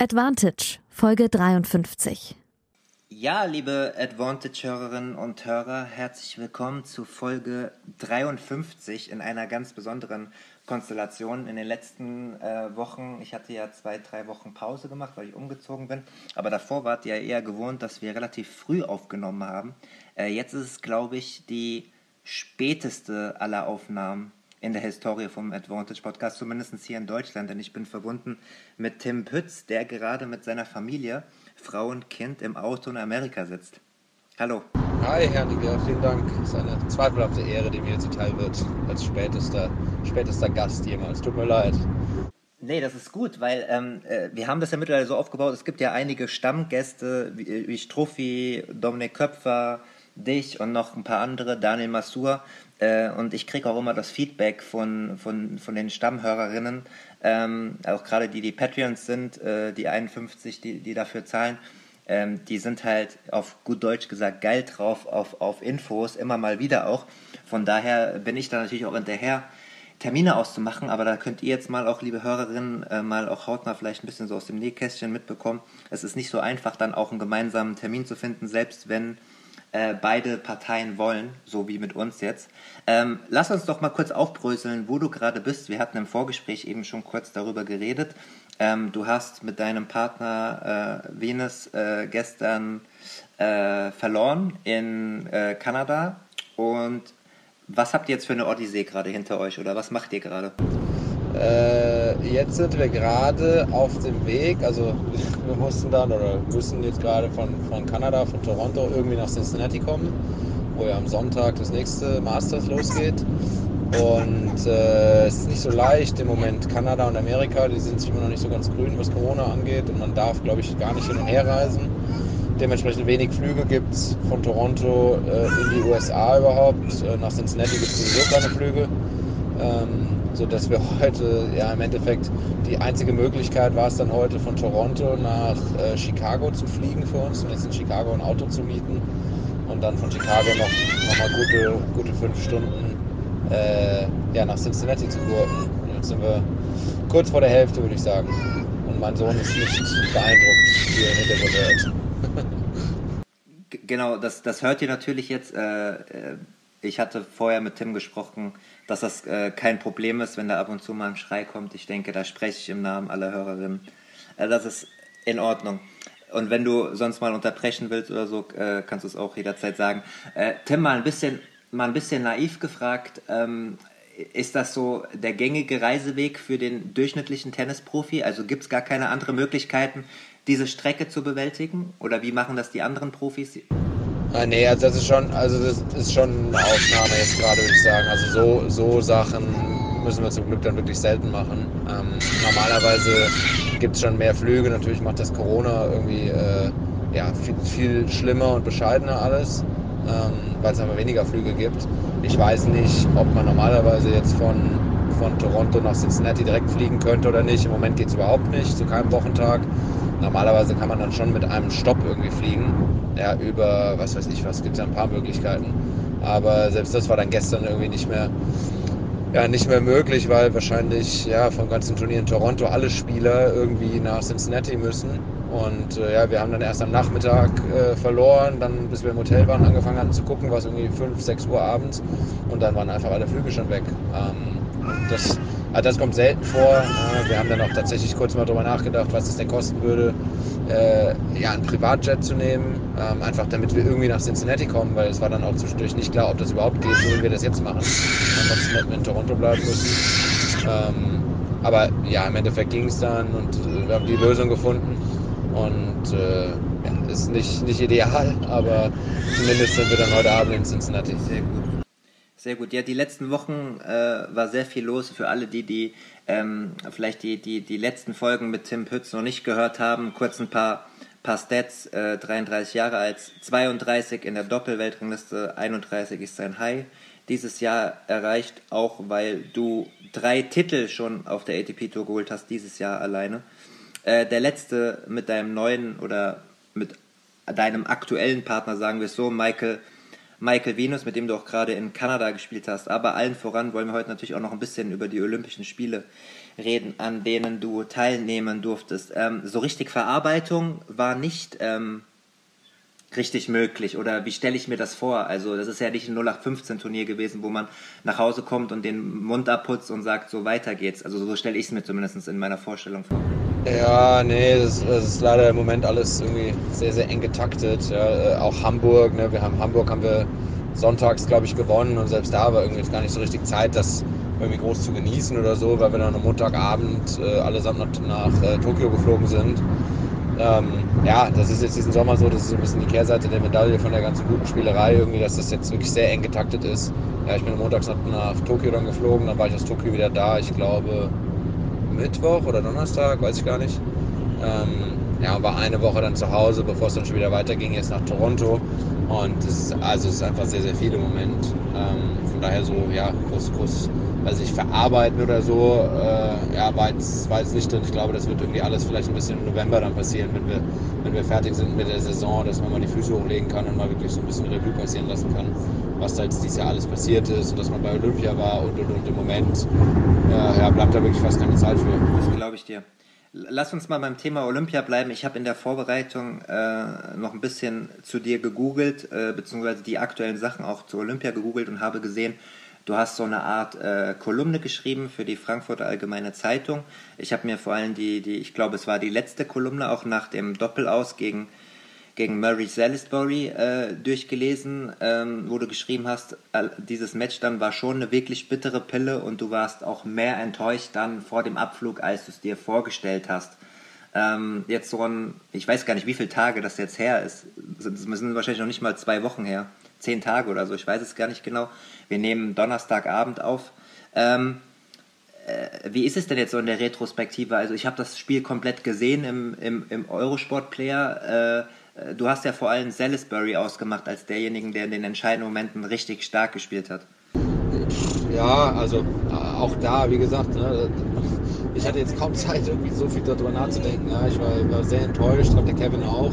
Advantage, Folge 53. Ja, liebe Advantage-Hörerinnen und Hörer, herzlich willkommen zu Folge 53 in einer ganz besonderen Konstellation. In den letzten äh, Wochen, ich hatte ja zwei, drei Wochen Pause gemacht, weil ich umgezogen bin, aber davor wart ihr ja eher gewohnt, dass wir relativ früh aufgenommen haben. Äh, jetzt ist es, glaube ich, die späteste aller Aufnahmen in der Historie vom Advantage Podcast, zumindest hier in Deutschland, denn ich bin verbunden mit Tim Pütz, der gerade mit seiner Familie, Frau und Kind im Auto in Amerika sitzt. Hallo. Hi, Herr Niger, vielen Dank. Es ist eine zweifelhafte Ehre, die mir zuteil wird, als spätester, spätester Gast jemals. Tut mir leid. Nee, das ist gut, weil ähm, äh, wir haben das ja mittlerweile so aufgebaut. Es gibt ja einige Stammgäste wie, wie Struffi, Dominik Köpfer, dich und noch ein paar andere, Daniel Massur. Äh, und ich kriege auch immer das Feedback von, von, von den Stammhörerinnen, ähm, auch gerade die, die Patreons sind, äh, die 51, die, die dafür zahlen, ähm, die sind halt auf gut Deutsch gesagt geil drauf auf, auf Infos, immer mal wieder auch. Von daher bin ich da natürlich auch hinterher, Termine auszumachen, aber da könnt ihr jetzt mal auch, liebe Hörerinnen, äh, mal auch hautnah vielleicht ein bisschen so aus dem Nähkästchen mitbekommen. Es ist nicht so einfach, dann auch einen gemeinsamen Termin zu finden, selbst wenn äh, beide Parteien wollen, so wie mit uns jetzt. Ähm, lass uns doch mal kurz aufbröseln, wo du gerade bist. Wir hatten im Vorgespräch eben schon kurz darüber geredet. Ähm, du hast mit deinem Partner äh, Venus äh, gestern äh, verloren in äh, Kanada. Und was habt ihr jetzt für eine Odyssee gerade hinter euch oder was macht ihr gerade? Äh, jetzt sind wir gerade auf dem Weg, also wir mussten dann oder müssen jetzt gerade von, von Kanada, von Toronto irgendwie nach Cincinnati kommen, wo ja am Sonntag das nächste Masters losgeht. Und äh, es ist nicht so leicht im Moment. Kanada und Amerika, die sind sich immer noch nicht so ganz grün, was Corona angeht. Und man darf, glaube ich, gar nicht hin und her reisen. Dementsprechend wenig Flüge gibt es von Toronto äh, in die USA überhaupt. Äh, nach Cincinnati gibt es sowieso keine Flüge. Ähm, sodass wir heute, ja im Endeffekt, die einzige Möglichkeit war es dann heute von Toronto nach äh, Chicago zu fliegen für uns und jetzt in Chicago ein Auto zu mieten und dann von Chicago noch, noch mal gute, gute fünf Stunden äh, ja, nach Cincinnati zu gurken. Und jetzt sind wir kurz vor der Hälfte, würde ich sagen. Und mein Sohn ist nicht beeindruckt, wie er Hintergrund hört. Genau, das, das hört ihr natürlich jetzt. Äh, äh ich hatte vorher mit Tim gesprochen, dass das äh, kein Problem ist, wenn da ab und zu mal ein Schrei kommt. Ich denke, da spreche ich im Namen aller Hörerinnen. Äh, das ist in Ordnung. Und wenn du sonst mal unterbrechen willst oder so, äh, kannst du es auch jederzeit sagen. Äh, Tim, mal ein bisschen, mal ein bisschen naiv gefragt. Ähm, ist das so der gängige Reiseweg für den durchschnittlichen Tennisprofi? Also gibt es gar keine anderen Möglichkeiten, diese Strecke zu bewältigen? Oder wie machen das die anderen Profis? Ah, nee, also das ist schon, also das ist schon eine Ausnahme jetzt gerade, würde ich sagen. Also so, so Sachen müssen wir zum Glück dann wirklich selten machen. Ähm, normalerweise gibt es schon mehr Flüge. Natürlich macht das Corona irgendwie äh, ja, viel, viel schlimmer und bescheidener alles, ähm, weil es aber weniger Flüge gibt. Ich weiß nicht, ob man normalerweise jetzt von, von Toronto nach Cincinnati direkt fliegen könnte oder nicht. Im Moment geht es überhaupt nicht, zu keinem Wochentag. Normalerweise kann man dann schon mit einem Stopp irgendwie fliegen. Ja, über, was weiß ich was, gibt es ja ein paar Möglichkeiten. Aber selbst das war dann gestern irgendwie nicht mehr, ja, nicht mehr möglich, weil wahrscheinlich ja, vom ganzen Turnier in Toronto alle Spieler irgendwie nach Cincinnati müssen. Und äh, ja, wir haben dann erst am Nachmittag äh, verloren, dann bis wir im Hotel waren, angefangen hatten zu gucken, war es irgendwie 5, 6 Uhr abends und dann waren einfach alle Flüge schon weg. Ähm, das also das kommt selten vor. Wir haben dann auch tatsächlich kurz mal darüber nachgedacht, was es denn kosten würde, äh, ja, einen Privatjet zu nehmen, ähm, einfach damit wir irgendwie nach Cincinnati kommen, weil es war dann auch zwischendurch nicht klar, ob das überhaupt geht, so wie wir das jetzt machen. Ansonsten hätten wir in Toronto bleiben müssen. Ähm, aber ja, im Endeffekt ging es dann und wir haben die Lösung gefunden. Und äh, ja, ist nicht, nicht ideal, aber zumindest sind wir dann heute Abend in Cincinnati. Sehr gut. Sehr gut. Ja, die letzten Wochen äh, war sehr viel los für alle, die, die ähm, vielleicht die, die, die letzten Folgen mit Tim Pütz noch nicht gehört haben. Kurz ein paar, paar Stats. Äh, 33 Jahre alt, 32 in der Doppelweltrangliste, 31 ist sein High. Dieses Jahr erreicht, auch weil du drei Titel schon auf der ATP Tour geholt hast, dieses Jahr alleine. Äh, der letzte mit deinem neuen oder mit deinem aktuellen Partner, sagen wir es so, Michael Michael Venus, mit dem du auch gerade in Kanada gespielt hast. Aber allen voran wollen wir heute natürlich auch noch ein bisschen über die Olympischen Spiele reden, an denen du teilnehmen durftest. Ähm, so richtig Verarbeitung war nicht ähm, richtig möglich oder wie stelle ich mir das vor? Also das ist ja nicht ein 0815 Turnier gewesen, wo man nach Hause kommt und den Mund abputzt und sagt, so weiter geht's. Also so stelle ich es mir zumindest in meiner Vorstellung vor. Ja, nee, das, das, ist leider im Moment alles irgendwie sehr, sehr eng getaktet. Ja, äh, auch Hamburg, ne, wir haben Hamburg haben wir sonntags, glaube ich, gewonnen und selbst da war irgendwie gar nicht so richtig Zeit, das irgendwie groß zu genießen oder so, weil wir dann am Montagabend äh, allesamt nach, nach äh, Tokio geflogen sind. Ähm, ja, das ist jetzt diesen Sommer so, das ist so ein bisschen die Kehrseite der Medaille von der ganzen guten Spielerei, irgendwie, dass das jetzt wirklich sehr eng getaktet ist. Ja, ich bin montags nach, nach Tokio dann geflogen, dann war ich aus Tokio wieder da, ich glaube Mittwoch oder Donnerstag, weiß ich gar nicht. Ähm, ja, war eine Woche dann zu Hause, bevor es dann schon wieder weiterging, jetzt nach Toronto. Und es ist, also ist einfach sehr, sehr viel im Moment. Ähm, von daher so, ja, groß, groß also ich verarbeiten oder so, äh, ja, war jetzt, nicht drin. Ich glaube, das wird irgendwie alles vielleicht ein bisschen im November dann passieren, wenn wir, wenn wir fertig sind mit der Saison, dass man mal die Füße hochlegen kann und mal wirklich so ein bisschen Revue passieren lassen kann, was da jetzt dieses Jahr alles passiert ist und dass man bei Olympia war und, und, und im Moment äh, ja, bleibt da wirklich fast keine Zeit für. Das glaube ich dir. Lass uns mal beim Thema Olympia bleiben. Ich habe in der Vorbereitung äh, noch ein bisschen zu dir gegoogelt, äh, beziehungsweise die aktuellen Sachen auch zu Olympia gegoogelt und habe gesehen, Du hast so eine Art äh, Kolumne geschrieben für die Frankfurter Allgemeine Zeitung. Ich habe mir vor allem die, die, ich glaube, es war die letzte Kolumne, auch nach dem Doppelaus gegen, gegen Murray Salisbury äh, durchgelesen, ähm, wo du geschrieben hast, äh, dieses Match dann war schon eine wirklich bittere Pille und du warst auch mehr enttäuscht dann vor dem Abflug, als du es dir vorgestellt hast. Ähm, jetzt so ein, ich weiß gar nicht, wie viele Tage das jetzt her ist. Das sind wahrscheinlich noch nicht mal zwei Wochen her zehn Tage oder so, ich weiß es gar nicht genau. Wir nehmen Donnerstagabend auf. Ähm, äh, wie ist es denn jetzt so in der Retrospektive? Also ich habe das Spiel komplett gesehen im, im, im Eurosport-Player. Äh, du hast ja vor allem Salisbury ausgemacht als derjenigen, der in den entscheidenden Momenten richtig stark gespielt hat. Ja, also äh, auch da, wie gesagt, ne, ich hatte jetzt kaum Zeit, irgendwie so viel darüber nachzudenken. Ja, ich war, war sehr enttäuscht, ich der Kevin auch.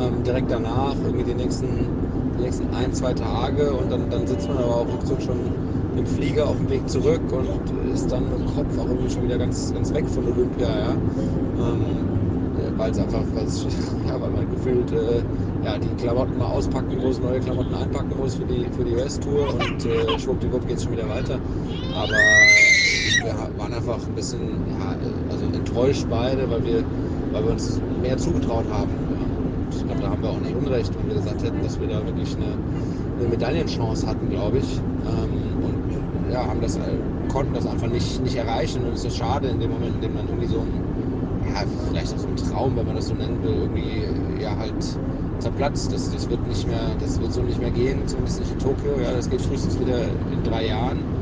Ähm, direkt danach, irgendwie die nächsten die nächsten ein, zwei Tage und dann, dann sitzt man aber auch ruckzuck schon im Flieger auf dem Weg zurück und ist dann im Kopf auch irgendwie schon wieder ganz, ganz weg von Olympia, ja. Ähm, weil es einfach, ja, weil man gefühlt äh, ja, die Klamotten mal auspacken muss, neue Klamotten einpacken muss für die, für die US-Tour und äh, schwuppdiwupp geht es schon wieder weiter. Aber wir waren einfach ein bisschen ja, also enttäuscht beide, weil wir, weil wir uns mehr zugetraut haben ich glaube, da haben wir auch nicht Unrecht, wenn wir gesagt hätten, dass wir da wirklich eine, eine Medaillenchance hatten, glaube ich. Ähm, und ja, haben das, konnten das einfach nicht, nicht erreichen. Und es ist schade in dem Moment, in dem man irgendwie so ein, ja, vielleicht auch so ein Traum, wenn man das so nennen will, irgendwie ja halt zerplatzt. Das, das wird nicht mehr, das wird so nicht mehr gehen, zumindest nicht in Tokio. Ja, das geht frühestens wieder in drei Jahren.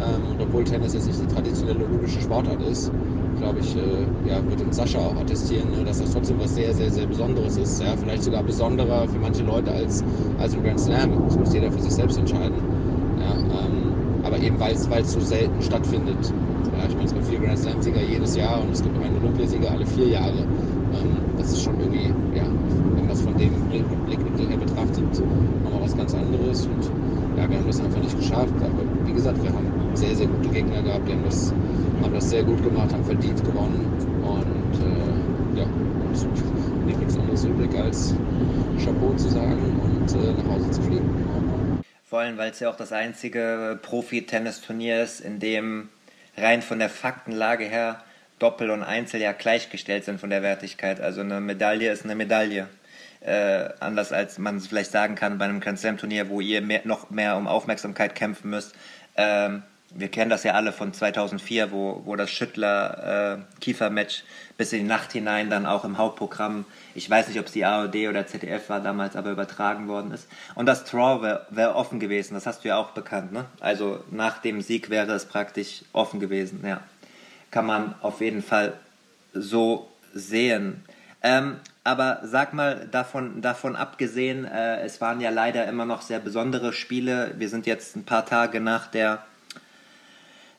Ähm, und obwohl Tennis jetzt nicht die traditionelle olympische Sportart ist, glaube ich, äh, ja, wird uns Sascha auch attestieren, ne, dass das trotzdem was sehr, sehr, sehr Besonderes ist. Ja, vielleicht sogar besonderer für manche Leute als, als ein Grand Slam. Das muss jeder für sich selbst entscheiden. Ja, ähm, aber eben weil es so selten stattfindet. Ja, ich meine, es gibt vier Grand Slam-Sieger jedes Jahr und es gibt einen Olympiasieger alle vier Jahre. Ähm, das ist schon irgendwie, ja, wenn man das von dem Blickwinkel her betrachtet, nochmal was ganz anderes. Und ja, wir haben das einfach nicht geschafft. Aber wie gesagt, wir haben sehr, sehr gute Gegner gehabt. Die haben das haben das sehr gut gemacht, haben verdient gewonnen und äh, ja, nicht nichts anderes übrig als Chapeau zu sagen und äh, nach Hause zu fliegen. Vor allem, weil es ja auch das einzige Profi-Tennis-Turnier ist, in dem rein von der Faktenlage her Doppel und Einzel ja gleichgestellt sind von der Wertigkeit. Also eine Medaille ist eine Medaille. Äh, anders als man es vielleicht sagen kann bei einem Grand Slam Turnier, wo ihr mehr, noch mehr um Aufmerksamkeit kämpfen müsst. Ähm, wir kennen das ja alle von 2004, wo, wo das Schüttler-Kiefer-Match bis in die Nacht hinein dann auch im Hauptprogramm, ich weiß nicht, ob es die AOD oder ZDF war damals, aber übertragen worden ist. Und das Draw wäre wär offen gewesen, das hast du ja auch bekannt, ne? Also nach dem Sieg wäre es praktisch offen gewesen, ja. Kann man auf jeden Fall so sehen. Ähm, aber sag mal, davon, davon abgesehen, äh, es waren ja leider immer noch sehr besondere Spiele. Wir sind jetzt ein paar Tage nach der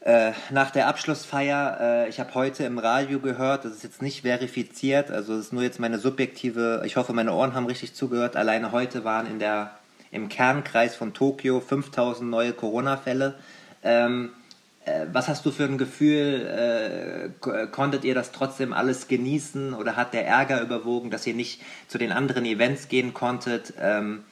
äh, nach der Abschlussfeier, äh, ich habe heute im Radio gehört, das ist jetzt nicht verifiziert, also es ist nur jetzt meine subjektive, ich hoffe, meine Ohren haben richtig zugehört. Alleine heute waren in der, im Kernkreis von Tokio 5000 neue Corona-Fälle. Ähm, äh, was hast du für ein Gefühl? Äh, konntet ihr das trotzdem alles genießen oder hat der Ärger überwogen, dass ihr nicht zu den anderen Events gehen konntet? Ähm,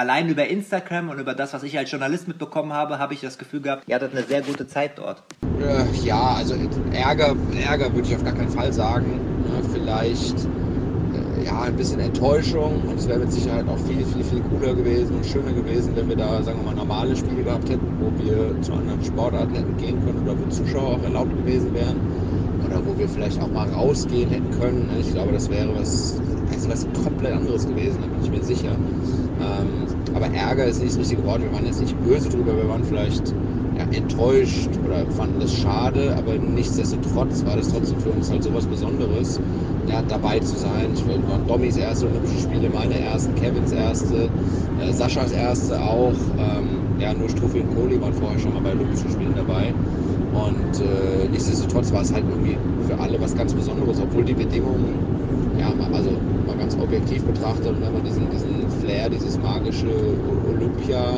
allein über Instagram und über das, was ich als Journalist mitbekommen habe, habe ich das Gefühl gehabt, ihr hattet eine sehr gute Zeit dort. Äh, ja, also Ärger, Ärger würde ich auf gar keinen Fall sagen. vielleicht äh, ja, ein bisschen Enttäuschung und es wäre mit Sicherheit auch viel, viel, viel cooler gewesen und schöner gewesen, wenn wir da, sagen wir mal, normale Spiele gehabt hätten, wo wir zu anderen Sportarten hätten gehen können oder wo Zuschauer auch erlaubt gewesen wären oder wo wir vielleicht auch mal rausgehen hätten können. Ich glaube, das wäre was, also was komplett anderes gewesen, da bin ich mir sicher. Ähm, aber Ärger ist nicht das richtige Wort. Wir waren jetzt nicht böse drüber, wir waren vielleicht ja, enttäuscht oder fanden das schade, aber nichtsdestotrotz war das trotzdem für uns halt so was Besonderes, ja, dabei zu sein. Ich meine, waren Dommys erste Olympische Spiele, meine ersten, Kevins erste, äh, Saschas erste auch. Ähm, ja, nur Struffi und Kohli waren vorher schon mal bei Olympischen Spielen dabei. Und äh, nichtsdestotrotz war es halt irgendwie für alle was ganz Besonderes, obwohl die Bedingungen, ja, also mal ganz objektiv betrachtet, wenn man diesen, diesen Flair, dieses magische Olympia,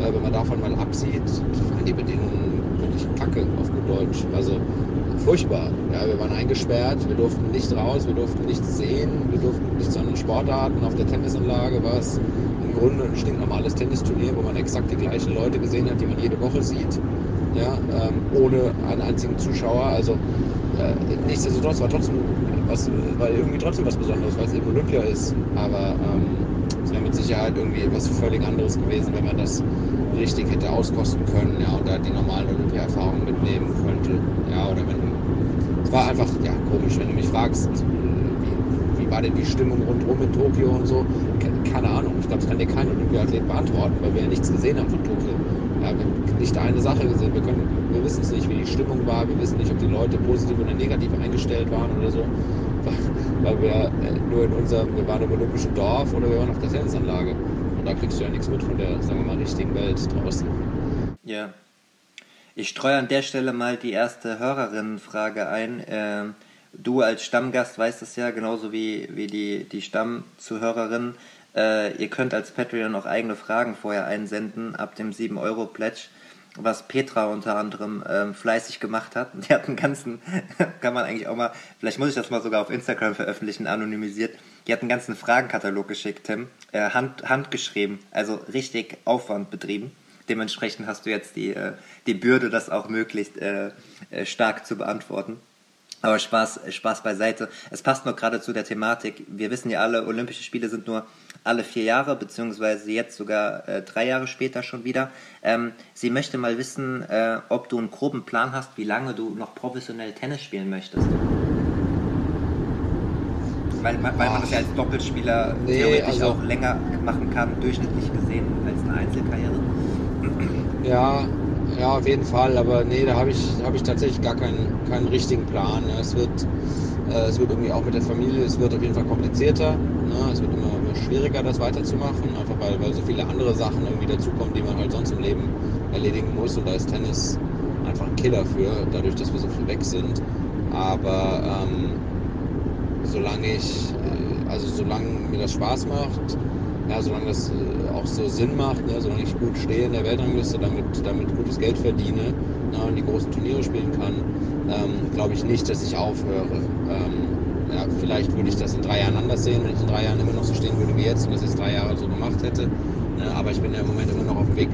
äh, wenn man davon mal absieht, waren die Bedingungen wirklich kacke auf gut Deutsch. Also furchtbar. Ja, wir waren eingesperrt, wir durften nicht raus, wir durften nichts sehen, wir durften nicht zu anderen Sportarten. Auf der Tennisanlage war es im Grunde ein stinknormales Tennisturnier, wo man exakt die gleichen Leute gesehen hat, die man jede Woche sieht. Ja, ähm, ohne einen einzigen Zuschauer. Also äh, nichtsdestotrotz war trotzdem was, weil irgendwie trotzdem was Besonderes, weil es eben Olympia ist. Aber ähm, es wäre mit Sicherheit irgendwie etwas völlig anderes gewesen, wenn man das richtig hätte auskosten können, ja, und da die normalen Olympia-Erfahrungen mitnehmen könnte. Ja, oder wenn es war einfach, ja, komisch, wenn du mich fragst, wie, wie war denn die Stimmung rundherum in Tokio und so, keine Ahnung. Ich glaube, das kann dir kein Olympiathlet beantworten, weil wir ja nichts gesehen haben von Tokio. Nicht eine Sache gesehen. Wir, können, wir wissen es nicht, wie die Stimmung war. Wir wissen nicht, ob die Leute positiv oder negativ eingestellt waren oder so. Weil wir äh, nur in unserem, wir waren im olympischen Dorf oder wir waren auf der Tennisanlage. Und da kriegst du ja nichts mit von der, sagen wir mal, richtigen Welt draußen. Ja. Ich streue an der Stelle mal die erste Hörerinnenfrage ein. Ähm, du als Stammgast weißt es ja, genauso wie, wie die, die Stammzuhörerin. Äh, ihr könnt als Patreon auch eigene Fragen vorher einsenden ab dem 7-Euro-Pledge, was Petra unter anderem ähm, fleißig gemacht hat. Die hat einen ganzen, kann man eigentlich auch mal, vielleicht muss ich das mal sogar auf Instagram veröffentlichen, anonymisiert. Die hat einen ganzen Fragenkatalog geschickt, Tim, äh, hand, handgeschrieben, also richtig Aufwand betrieben. Dementsprechend hast du jetzt die, äh, die Bürde, das auch möglichst äh, äh stark zu beantworten. Aber Spaß, Spaß beiseite. Es passt noch gerade zu der Thematik. Wir wissen ja alle, Olympische Spiele sind nur alle vier Jahre, beziehungsweise jetzt sogar äh, drei Jahre später schon wieder. Ähm, sie möchte mal wissen, äh, ob du einen groben Plan hast, wie lange du noch professionell Tennis spielen möchtest. Weil, weil man das ja als Doppelspieler nee, theoretisch also, auch länger machen kann, durchschnittlich gesehen, als eine Einzelkarriere. Ja, ja, auf jeden Fall, aber nee, da habe ich, hab ich tatsächlich gar keinen, keinen richtigen Plan. Es wird, äh, es wird irgendwie auch mit der Familie, es wird auf jeden Fall komplizierter. Ne? Es wird immer, schwieriger, das weiterzumachen, einfach weil, weil so viele andere Sachen irgendwie dazukommen, die man halt sonst im Leben erledigen muss. Und da ist Tennis einfach ein Killer für, dadurch, dass wir so viel weg sind. Aber ähm, solange ich, äh, also solange mir das Spaß macht, ja, solange das äh, auch so Sinn macht, ne, solange ich gut stehe in der Weltrangliste, damit, damit gutes Geld verdiene ne, und die großen Turniere spielen kann, ähm, glaube ich nicht, dass ich aufhöre. Ähm, ja, vielleicht würde ich das in drei Jahren anders sehen, wenn ich in drei Jahren immer noch so stehen würde wie jetzt und das jetzt drei Jahre so gemacht hätte. Ne, aber ich bin ja im Moment immer noch auf dem Weg,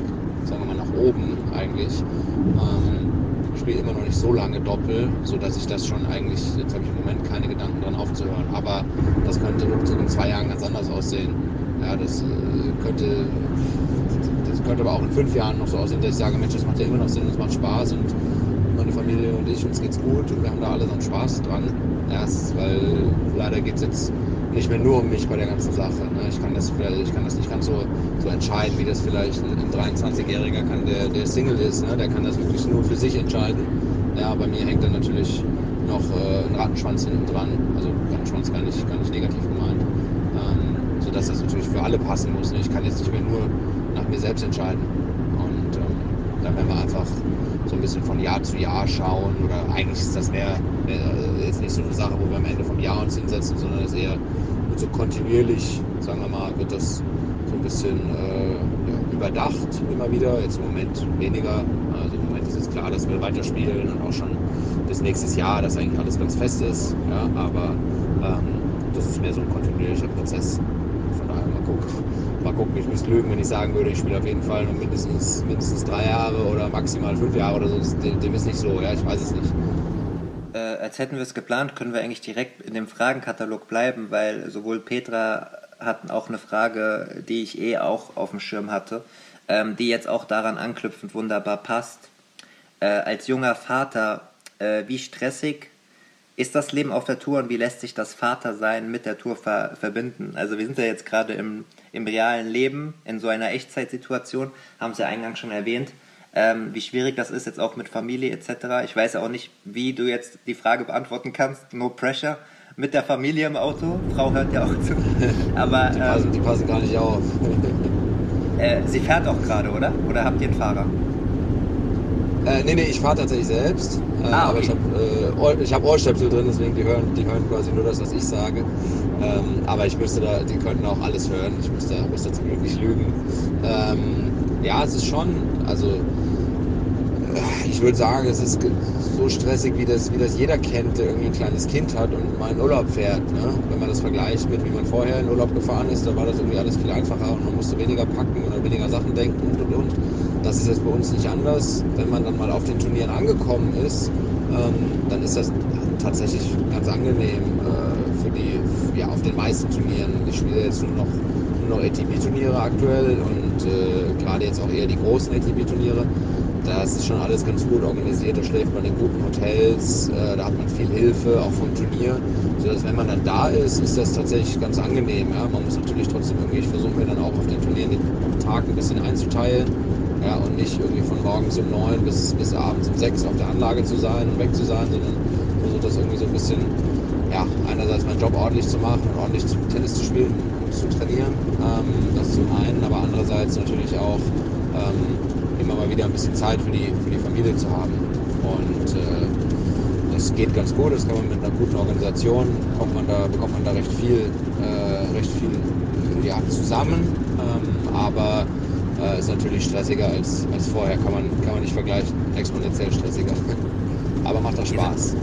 sagen wir mal, nach oben eigentlich. Ähm, spiele immer noch nicht so lange Doppel, sodass ich das schon eigentlich, jetzt habe ich im Moment keine Gedanken dran aufzuhören. Aber das könnte in zwei Jahren ganz anders aussehen. Ja, das äh, könnte, das könnte aber auch in fünf Jahren noch so aussehen, dass ich sage, Mensch, das macht ja immer noch Sinn, es macht Spaß und meine Familie und ich, uns geht's gut und wir haben da alle so einen Spaß dran. Erst, weil leider geht es jetzt nicht mehr nur um mich bei der ganzen Sache. Ne? Ich, kann das, ich kann das nicht ganz so, so entscheiden, wie das vielleicht ein 23-Jähriger kann, der, der Single ist. Ne? Der kann das wirklich nur für sich entscheiden. Ja, bei mir hängt dann natürlich noch äh, ein Rattenschwanz hinten dran. Also Rattenschwanz gar nicht, gar nicht negativ gemeint. Ähm, sodass das natürlich für alle passen muss. Ne? Ich kann jetzt nicht mehr nur nach mir selbst entscheiden. Und ähm, da werden wir einfach so ein bisschen von Jahr zu Jahr schauen. Oder eigentlich ist das mehr, mehr jetzt nicht so eine Sache, wo wir am Ende vom Jahr uns hinsetzen, sondern es eher so kontinuierlich, sagen wir mal, wird das so ein bisschen äh, ja, überdacht immer wieder. Jetzt im Moment weniger. Also im Moment ist es klar, dass wir weiterspielen und auch schon bis nächstes Jahr, dass eigentlich alles ganz fest ist. Ja, aber ähm, das ist mehr so ein kontinuierlicher Prozess. Von daher mal gucken gucken, ich müsste lügen, wenn ich sagen würde, ich spiele auf jeden Fall mindestens, mindestens drei Jahre oder maximal fünf Jahre oder so. Dem, dem ist nicht so, ja, ich weiß es nicht. Äh, als hätten wir es geplant, können wir eigentlich direkt in dem Fragenkatalog bleiben, weil sowohl Petra hatten auch eine Frage, die ich eh auch auf dem Schirm hatte, ähm, die jetzt auch daran anknüpfend wunderbar passt. Äh, als junger Vater, äh, wie stressig ist das Leben auf der Tour und wie lässt sich das Vatersein mit der Tour ver verbinden? Also wir sind ja jetzt gerade im, im realen Leben, in so einer Echtzeitsituation, haben Sie ja eingangs schon erwähnt, ähm, wie schwierig das ist, jetzt auch mit Familie etc. Ich weiß ja auch nicht, wie du jetzt die Frage beantworten kannst, no pressure, mit der Familie im Auto, Frau hört ja auch zu. Aber, die, passen, ähm, die passen gar nicht auf. äh, sie fährt auch gerade, oder? Oder habt ihr einen Fahrer? Äh, nee, nee, ich fahre tatsächlich selbst. Äh, ah, okay. Aber ich habe äh, hab Ohrstöpsel drin, deswegen die hören, die hören quasi nur das, was ich sage. Ähm, aber ich müsste da, die könnten auch alles hören. Ich müsste, müsste zum Glück nicht lügen. Ähm, ja, es ist schon, also ich würde sagen, es ist so stressig, wie das, wie das jeder kennt, der irgendwie ein kleines Kind hat und mal in Urlaub fährt. Ne? Wenn man das vergleicht mit, wie man vorher in Urlaub gefahren ist, da war das irgendwie alles viel einfacher und man musste weniger packen oder weniger Sachen denken und und und. Das ist jetzt bei uns nicht anders. Wenn man dann mal auf den Turnieren angekommen ist, ähm, dann ist das tatsächlich ganz angenehm äh, für die, ja, auf den meisten Turnieren. Ich spiele jetzt nur noch, nur noch ATP-Turniere aktuell und äh, gerade jetzt auch eher die großen ATP-Turniere. Das ist schon alles ganz gut organisiert, da schläft man in guten Hotels, äh, da hat man viel Hilfe, auch vom Turnier. Sodass wenn man dann da ist, ist das tatsächlich ganz angenehm. Ja? Man muss natürlich trotzdem irgendwie, ich versuche mir dann auch auf den Turnieren den Tag ein bisschen einzuteilen ja, und nicht irgendwie von morgens um neun bis, bis abends um sechs auf der Anlage zu sein und weg zu sein, sondern versuche das irgendwie so ein bisschen, ja, einerseits meinen Job ordentlich zu machen und ordentlich Tennis zu spielen und zu trainieren. Ähm, das zum einen, aber andererseits natürlich auch ähm, immer mal wieder ein bisschen Zeit für die, für die Familie zu haben. Und äh, das geht ganz gut, das kann man mit einer guten Organisation, bekommt man da, bekommt man da recht viel, äh, recht viel ja, zusammen. Ähm, aber äh, ist natürlich stressiger als, als vorher, kann man, kann man nicht vergleichen. Exponentiell stressiger. Aber macht auch Spaß.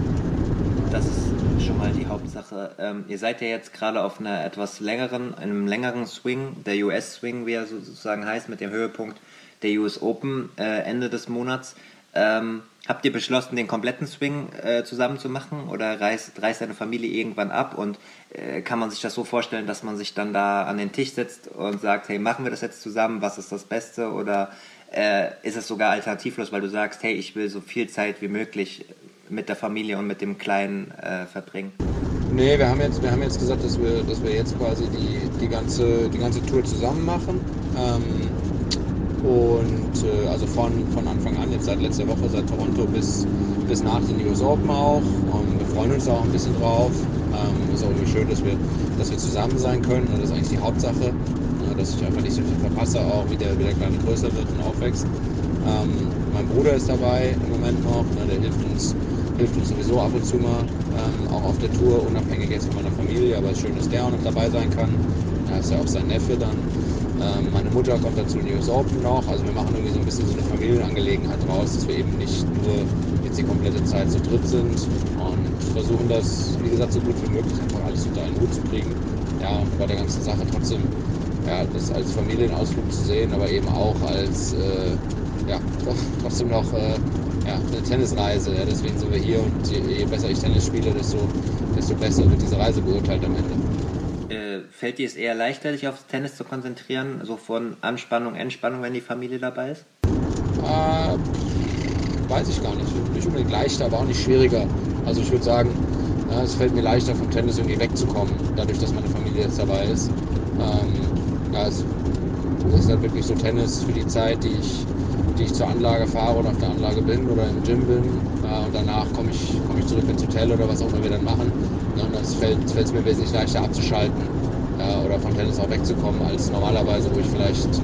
Das ist schon mal die Hauptsache. Ähm, ihr seid ja jetzt gerade auf einer etwas längeren, einem längeren Swing, der US-Swing, wie er sozusagen heißt, mit dem Höhepunkt der US Open äh, Ende des Monats. Ähm, habt ihr beschlossen, den kompletten Swing äh, zusammen zu machen oder reißt, reißt deine Familie irgendwann ab und äh, kann man sich das so vorstellen, dass man sich dann da an den Tisch setzt und sagt, hey, machen wir das jetzt zusammen, was ist das Beste oder äh, ist es sogar alternativlos, weil du sagst, hey, ich will so viel Zeit wie möglich mit der Familie und mit dem Kleinen äh, verbringen? Nee, wir haben jetzt, wir haben jetzt gesagt, dass wir, dass wir jetzt quasi die, die, ganze, die ganze Tour zusammen machen. Ähm, und äh, also von, von Anfang an, jetzt seit letzter Woche, seit Toronto bis, bis nach den US Open auch. Und wir freuen uns auch ein bisschen drauf. Ähm, ist auch irgendwie schön, dass wir, dass wir zusammen sein können. Und das ist eigentlich die Hauptsache, äh, dass ich einfach nicht so viel verpasse, auch wie der, wie der Kleine größer wird und aufwächst. Ähm, mein Bruder ist dabei im Moment noch. Ne, der hilft uns, hilft uns sowieso ab und zu mal, ähm, auch auf der Tour, unabhängig jetzt von meiner Familie. Aber es ist schön, dass der auch noch dabei sein kann. Er ist ja auch sein Neffe dann. Ähm, meine Mutter kommt dazu in US Open noch. Also wir machen irgendwie so ein bisschen so eine Familienangelegenheit draus, dass wir eben nicht nur jetzt die komplette Zeit zu dritt sind und versuchen das, wie gesagt, so gut wie möglich einfach alles unter einen Hut zu kriegen. Ja, und bei der ganzen Sache trotzdem ja, das als Familienausflug zu sehen, aber eben auch als äh, ja, trotzdem noch äh, ja, eine Tennisreise. Ja, deswegen sind wir hier und je, je, besser ich Tennis spiele, desto, desto besser wird diese Reise beurteilt am Ende. Äh, fällt dir es eher leichter, dich aufs Tennis zu konzentrieren, so von Anspannung, Entspannung, wenn die Familie dabei ist? Äh, weiß ich gar nicht. Nicht unbedingt leichter, aber auch nicht schwieriger. Also ich würde sagen, ja, es fällt mir leichter vom Tennis irgendwie wegzukommen, dadurch, dass meine Familie jetzt dabei ist. Ähm, ja, es, ist halt wirklich so Tennis für die Zeit, die ich die ich zur Anlage fahre oder auf der Anlage bin oder im Gym bin. Äh, und danach komme ich, komm ich zurück ins Hotel oder was auch immer wir dann machen. Und das fällt es mir wesentlich leichter abzuschalten äh, oder von Tennis auch wegzukommen, als normalerweise, wo ich vielleicht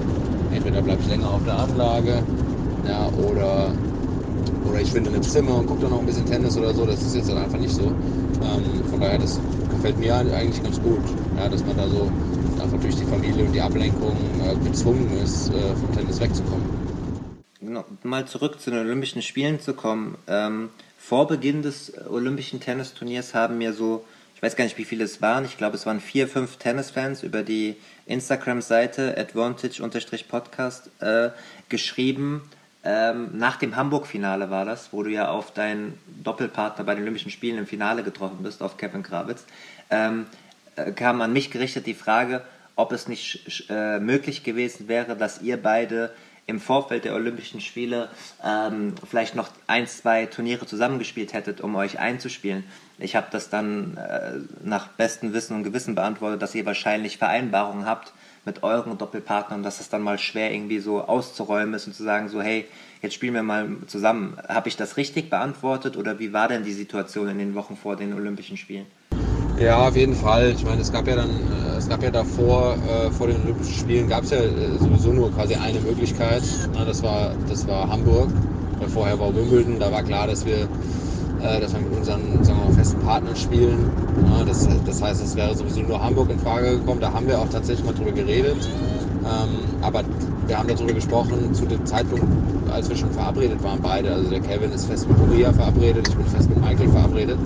entweder bleibe ich länger auf der Anlage ja, oder, oder ich finde in einem Zimmer und gucke dann noch ein bisschen Tennis oder so. Das ist jetzt dann einfach nicht so. Ähm, von daher, das gefällt mir eigentlich ganz gut, ja, dass man da so einfach durch die Familie und die Ablenkung äh, gezwungen ist, äh, vom Tennis wegzukommen mal zurück zu den Olympischen Spielen zu kommen. Ähm, vor Beginn des Olympischen Tennisturniers haben mir so, ich weiß gar nicht, wie viele es waren, ich glaube, es waren vier, fünf Tennisfans über die Instagram-Seite advantage-podcast äh, geschrieben. Ähm, nach dem Hamburg-Finale war das, wo du ja auf deinen Doppelpartner bei den Olympischen Spielen im Finale getroffen bist, auf Kevin Krawitz, ähm, äh, kam an mich gerichtet die Frage, ob es nicht äh, möglich gewesen wäre, dass ihr beide im Vorfeld der Olympischen Spiele ähm, vielleicht noch ein, zwei Turniere zusammengespielt hättet, um euch einzuspielen. Ich habe das dann äh, nach bestem Wissen und Gewissen beantwortet, dass ihr wahrscheinlich Vereinbarungen habt mit euren Doppelpartnern, dass es dann mal schwer irgendwie so auszuräumen ist und zu sagen, so hey, jetzt spielen wir mal zusammen. Habe ich das richtig beantwortet oder wie war denn die Situation in den Wochen vor den Olympischen Spielen? Ja, auf jeden Fall. Ich meine, es gab ja dann, äh, es gab ja davor, äh, vor den Olympischen Spielen gab es ja äh, sowieso nur quasi eine Möglichkeit. Na, das war, das war Hamburg. Vorher war Wimbledon. Da war klar, dass wir, äh, dass wir mit unseren sagen wir mal, festen Partnern spielen. Na, das, das heißt, es wäre sowieso nur Hamburg in Frage gekommen. Da haben wir auch tatsächlich mal drüber geredet. Ähm, aber wir haben darüber gesprochen zu dem Zeitpunkt, als wir schon verabredet waren, beide. Also der Kevin ist fest mit Maria verabredet, ich bin fest mit Michael verabredet.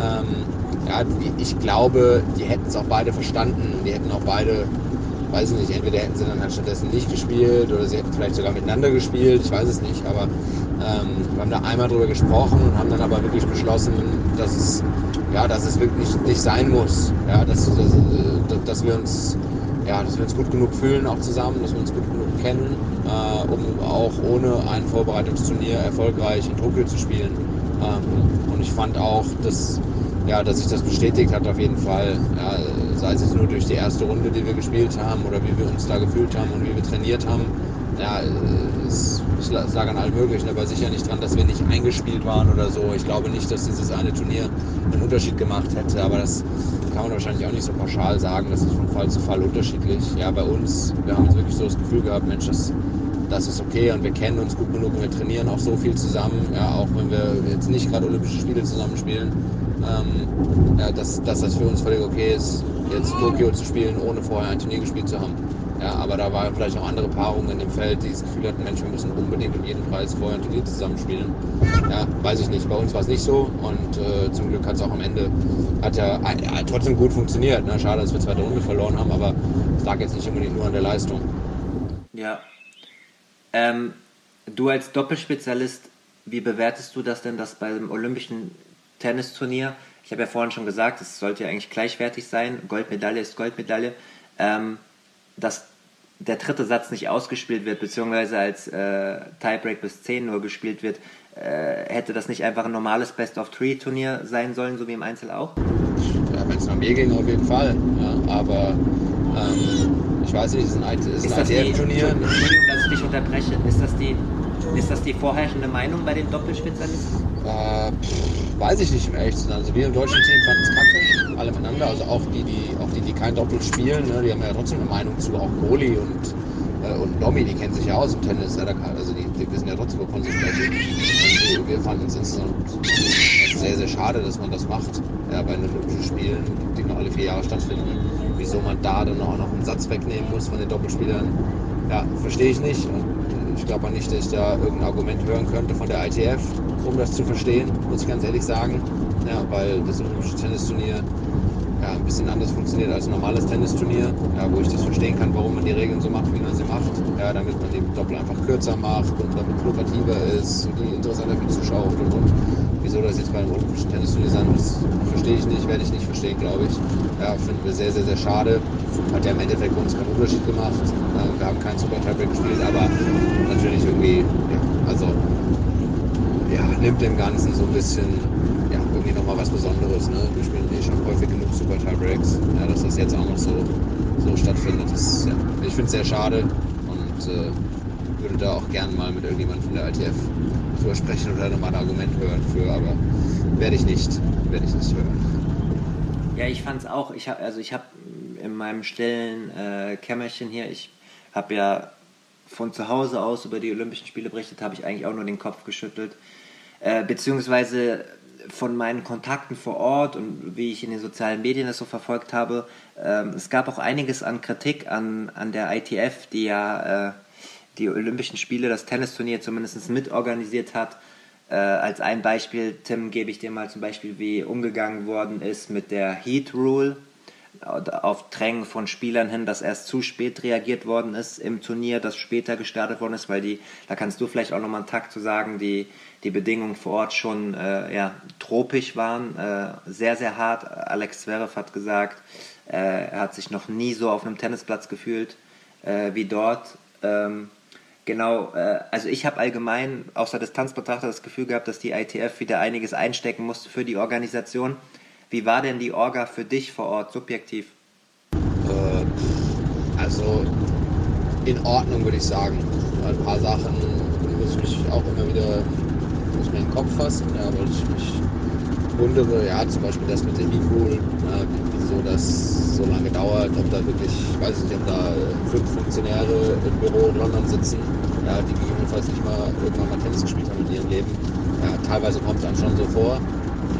Ähm, ja, ich glaube, die hätten es auch beide verstanden. Die hätten auch beide, weiß ich nicht, entweder hätten sie dann halt stattdessen nicht gespielt oder sie hätten vielleicht sogar miteinander gespielt, ich weiß es nicht. Aber ähm, wir haben da einmal drüber gesprochen und haben dann aber wirklich beschlossen, dass es, ja, dass es wirklich nicht sein muss. Ja, dass, dass, dass wir uns ja, dass wir uns gut genug fühlen, auch zusammen, dass wir uns gut genug kennen, äh, um auch ohne ein Vorbereitungsturnier erfolgreich in Tokio zu spielen. Ähm, und ich fand auch, dass ja, dass sich das bestätigt hat auf jeden Fall. Ja, sei es nur durch die erste Runde, die wir gespielt haben oder wie wir uns da gefühlt haben und wie wir trainiert haben. Ja, es, es lag an allem Möglichen, aber sicher nicht dran, dass wir nicht eingespielt waren oder so. Ich glaube nicht, dass dieses eine Turnier einen Unterschied gemacht hätte, aber das kann man wahrscheinlich auch nicht so pauschal sagen. Das ist von Fall zu Fall unterschiedlich. Ja, bei uns, wir haben wirklich so das Gefühl gehabt, Mensch, das, das ist okay und wir kennen uns gut genug und wir trainieren auch so viel zusammen. Ja, auch wenn wir jetzt nicht gerade Olympische Spiele zusammenspielen, ähm, ja, dass, dass das für uns völlig okay ist, jetzt Tokio zu spielen, ohne vorher ein Turnier gespielt zu haben. Ja, aber da waren vielleicht auch andere Paarungen in dem Feld, die das Gefühl hatten, Mensch, wir müssen unbedingt um jeden Preis vorher ein Turnier zusammenspielen. Ja, weiß ich nicht. Bei uns war es nicht so und äh, zum Glück hat es auch am Ende, hat ja, ja trotzdem gut funktioniert. Ne? Schade, dass wir zweite Runde verloren haben, aber es lag jetzt nicht unbedingt nur an der Leistung. Ja. Ähm, du als Doppelspezialist, wie bewertest du das denn, dass beim Olympischen Tennisturnier. Ich habe ja vorhin schon gesagt, es sollte ja eigentlich gleichwertig sein. Goldmedaille ist Goldmedaille. Ähm, dass der dritte Satz nicht ausgespielt wird, beziehungsweise als äh, Tiebreak bis 10 nur gespielt wird, äh, hätte das nicht einfach ein normales Best-of-Three-Turnier sein sollen, so wie im Einzel auch? Ja, wenn es nach mir ging, auf jeden Fall. Ja, aber ähm, ich weiß nicht, es ist ein, ist ein ITF-Turnier. Entschuldigung, dass ich dich unterbreche. Ist das die ist das die vorherrschende Meinung bei den Doppelspezialisten? Äh, pff, weiß ich nicht, um ehrlich zu sein. Also wir im deutschen Team fanden es kacke, alle miteinander. Also auch die, die, auch die, die kein Doppel spielen, ne, die haben ja trotzdem eine Meinung zu. Auch Goli und, äh, und Domi, die kennen sich ja aus im Tennis. Also die, die, wissen ja trotzdem, wovon sie sprechen. Und wir fanden es insgesamt sehr, sehr schade, dass man das macht. Ja, bei den Olympischen Spielen, die noch alle vier Jahre stattfinden. Wieso man da dann auch noch einen Satz wegnehmen muss von den Doppelspielern, ja, verstehe ich nicht. Und ich glaube auch nicht, dass ich da irgendein Argument hören könnte von der ITF, um das zu verstehen, muss ich ganz ehrlich sagen. Ja, weil das Olympische Tennisturnier, ja, ein bisschen anders funktioniert als ein normales Tennisturnier, ja, wo ich das verstehen kann, warum man die Regeln so macht, wie man sie macht, ja, damit man die Doppel einfach kürzer macht und damit lukrativer ist und interessanter für die Zuschauer und, und wieso das jetzt bei einem olympischen Tennisturnier sein muss, verstehe ich nicht, werde ich nicht verstehen, glaube ich. Ja, finden wir sehr, sehr, sehr schade. Hat ja im Endeffekt für uns keinen Unterschied gemacht. Wir haben keinen Super Tiebreak gespielt, aber natürlich irgendwie, ja, also ja, nimmt dem Ganzen so ein bisschen ja, irgendwie nochmal was Besonderes. Ne? Wir spielen eh schon häufig genug Super Tiebreaks, ja, dass das jetzt auch noch so, so stattfindet. Das, ja, ich finde es sehr schade und äh, würde da auch gern mal mit irgendjemandem von der ITF drüber sprechen oder nochmal ein Argument hören für, aber werde ich nicht, werde ich nicht hören. Ja, ich fand es auch. Ich habe also ich habe in meinem stillen äh, Kämmerchen hier, ich habe ja von zu Hause aus über die Olympischen Spiele berichtet, habe ich eigentlich auch nur den Kopf geschüttelt. Äh, beziehungsweise von meinen Kontakten vor Ort und wie ich in den sozialen Medien das so verfolgt habe, äh, es gab auch einiges an Kritik an, an der ITF, die ja äh, die Olympischen Spiele, das Tennisturnier zumindest mitorganisiert hat. Äh, als ein Beispiel, Tim, gebe ich dir mal zum Beispiel, wie umgegangen worden ist mit der Heat Rule auf Drängen von Spielern hin, dass erst zu spät reagiert worden ist im Turnier, das später gestartet worden ist, weil die, da kannst du vielleicht auch nochmal einen Takt zu sagen, die, die Bedingungen vor Ort schon äh, ja, tropisch waren, äh, sehr, sehr hart. Alex Zverev hat gesagt, äh, er hat sich noch nie so auf einem Tennisplatz gefühlt äh, wie dort. Ähm, genau, äh, also ich habe allgemein aus der Distanz betrachtet das Gefühl gehabt, dass die ITF wieder einiges einstecken musste für die Organisation. Wie war denn die Orga für dich vor Ort, subjektiv? Äh, also in Ordnung, würde ich sagen. Ein paar Sachen muss ich mich auch immer wieder in den Kopf fassen, ja, weil ich mich wundere, ja, zum Beispiel das mit dem Mikro, ja, wieso das so lange dauert, ob da wirklich, ich weiß nicht, ob da fünf Funktionäre im Büro in London sitzen, ja, die gegebenenfalls nicht mal irgendwann mal Tennis gespielt haben in ihrem Leben. Ja, teilweise kommt es einem schon so vor.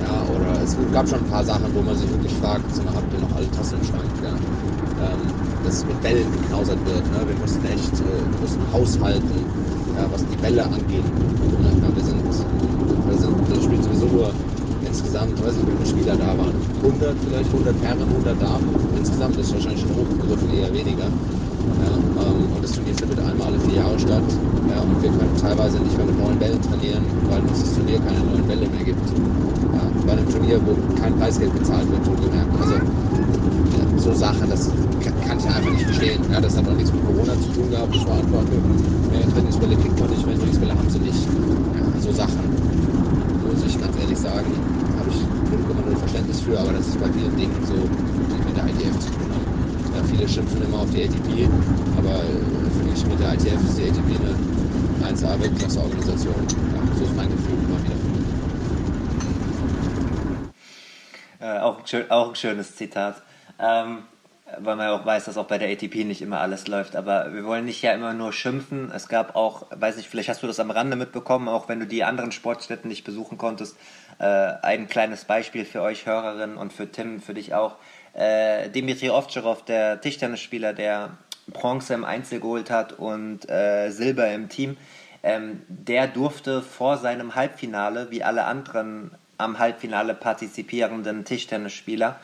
Ja, oder es gab schon ein paar Sachen, wo man sich wirklich fragt, so, habt ihr noch alle Tassen im Schrank? Ja? Ähm, dass mit Bällen geknausert wird. Ne? Wir mussten echt, äh, wir mussten haushalten, ja, was die Bälle angeht. Ne? Ja, wir sind, wir sind, das spielt sowieso nur insgesamt, weiß nicht, wie viele Spieler da waren. 100 vielleicht, 100 Herren, 100 Damen. Insgesamt ist wahrscheinlich schon hochgegriffen, eher weniger. Ja, ähm, und das Turnier findet einmal alle vier Jahre statt. Ja, und wir können teilweise nicht mehr mit neuen Bällen trainieren, weil uns das Turnier keine neuen Bälle mehr gibt. Ja, bei einem Turnier, wo kein Preisgeld gezahlt wird. Also so Sachen, das kann ich einfach nicht verstehen. Ja, das hat auch nichts mit Corona zu tun gehabt. War einfach, mehr Trainingsbälle kriegt man nicht, mehr Trainingsbälle haben sie nicht. Ja, so Sachen, muss ich ganz ehrlich sagen, habe ich 0,0 Verständnis für, aber das ist bei vielen Dingen so, die mit der IDF zu tun haben. Ja, viele schimpfen immer auf die ATP, aber äh, für mich mit der ITF ist die ATP eine 1A-Weltklasse-Organisation. Ja, so ist mein Gefühl immer wieder. Äh, auch, auch ein schönes Zitat. Ähm, weil man ja auch weiß, dass auch bei der ATP nicht immer alles läuft. Aber wir wollen nicht ja immer nur schimpfen. Es gab auch, weiß nicht, vielleicht hast du das am Rande mitbekommen, auch wenn du die anderen Sportstätten nicht besuchen konntest. Äh, ein kleines Beispiel für euch Hörerinnen und für Tim, für dich auch äh, Dimitri Ovtcharov, der Tischtennisspieler, der Bronze im Einzel geholt hat und äh, Silber im Team, ähm, der durfte vor seinem Halbfinale, wie alle anderen am Halbfinale partizipierenden Tischtennisspieler,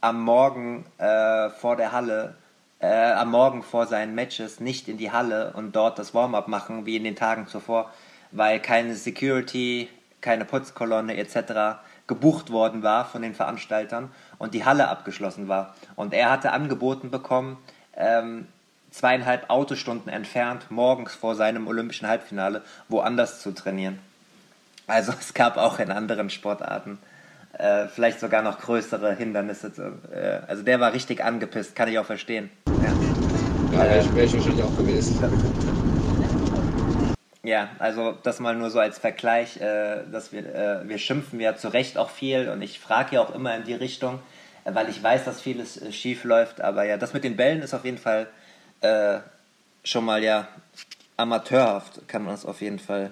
am Morgen äh, vor der Halle, äh, am Morgen vor seinen Matches nicht in die Halle und dort das Warm-up machen, wie in den Tagen zuvor, weil keine Security, keine Putzkolonne etc gebucht worden war von den Veranstaltern und die Halle abgeschlossen war. Und er hatte angeboten bekommen, ähm, zweieinhalb Autostunden entfernt, morgens vor seinem olympischen Halbfinale, woanders zu trainieren. Also es gab auch in anderen Sportarten äh, vielleicht sogar noch größere Hindernisse. Zu, äh, also der war richtig angepisst, kann ich auch verstehen. Ja, ja wäre ich, wär ich wahrscheinlich auch gewesen. Ja, also das mal nur so als Vergleich, äh, dass wir, äh, wir schimpfen ja zu Recht auch viel und ich frage ja auch immer in die Richtung, äh, weil ich weiß, dass vieles äh, schief läuft, aber ja, das mit den Bällen ist auf jeden Fall äh, schon mal ja amateurhaft, kann man es auf jeden Fall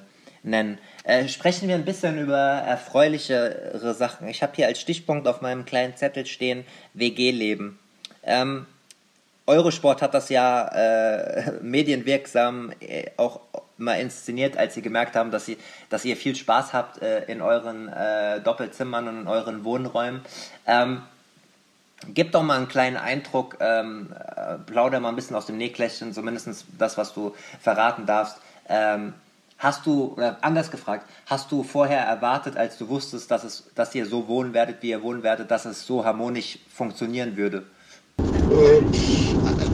nennen. Äh, sprechen wir ein bisschen über erfreulichere Sachen. Ich habe hier als Stichpunkt auf meinem kleinen Zettel stehen WG-Leben. Ähm, Eurosport hat das ja äh, medienwirksam äh, auch mal inszeniert, als sie gemerkt haben, dass, sie, dass ihr viel Spaß habt äh, in euren äh, Doppelzimmern und in euren Wohnräumen. Ähm, Gib doch mal einen kleinen Eindruck, ähm, äh, plauder mal ein bisschen aus dem Nähkästchen, zumindest das, was du verraten darfst. Ähm, hast du, oder anders gefragt, hast du vorher erwartet, als du wusstest, dass, es, dass ihr so wohnen werdet, wie ihr wohnen werdet, dass es so harmonisch funktionieren würde? Äh,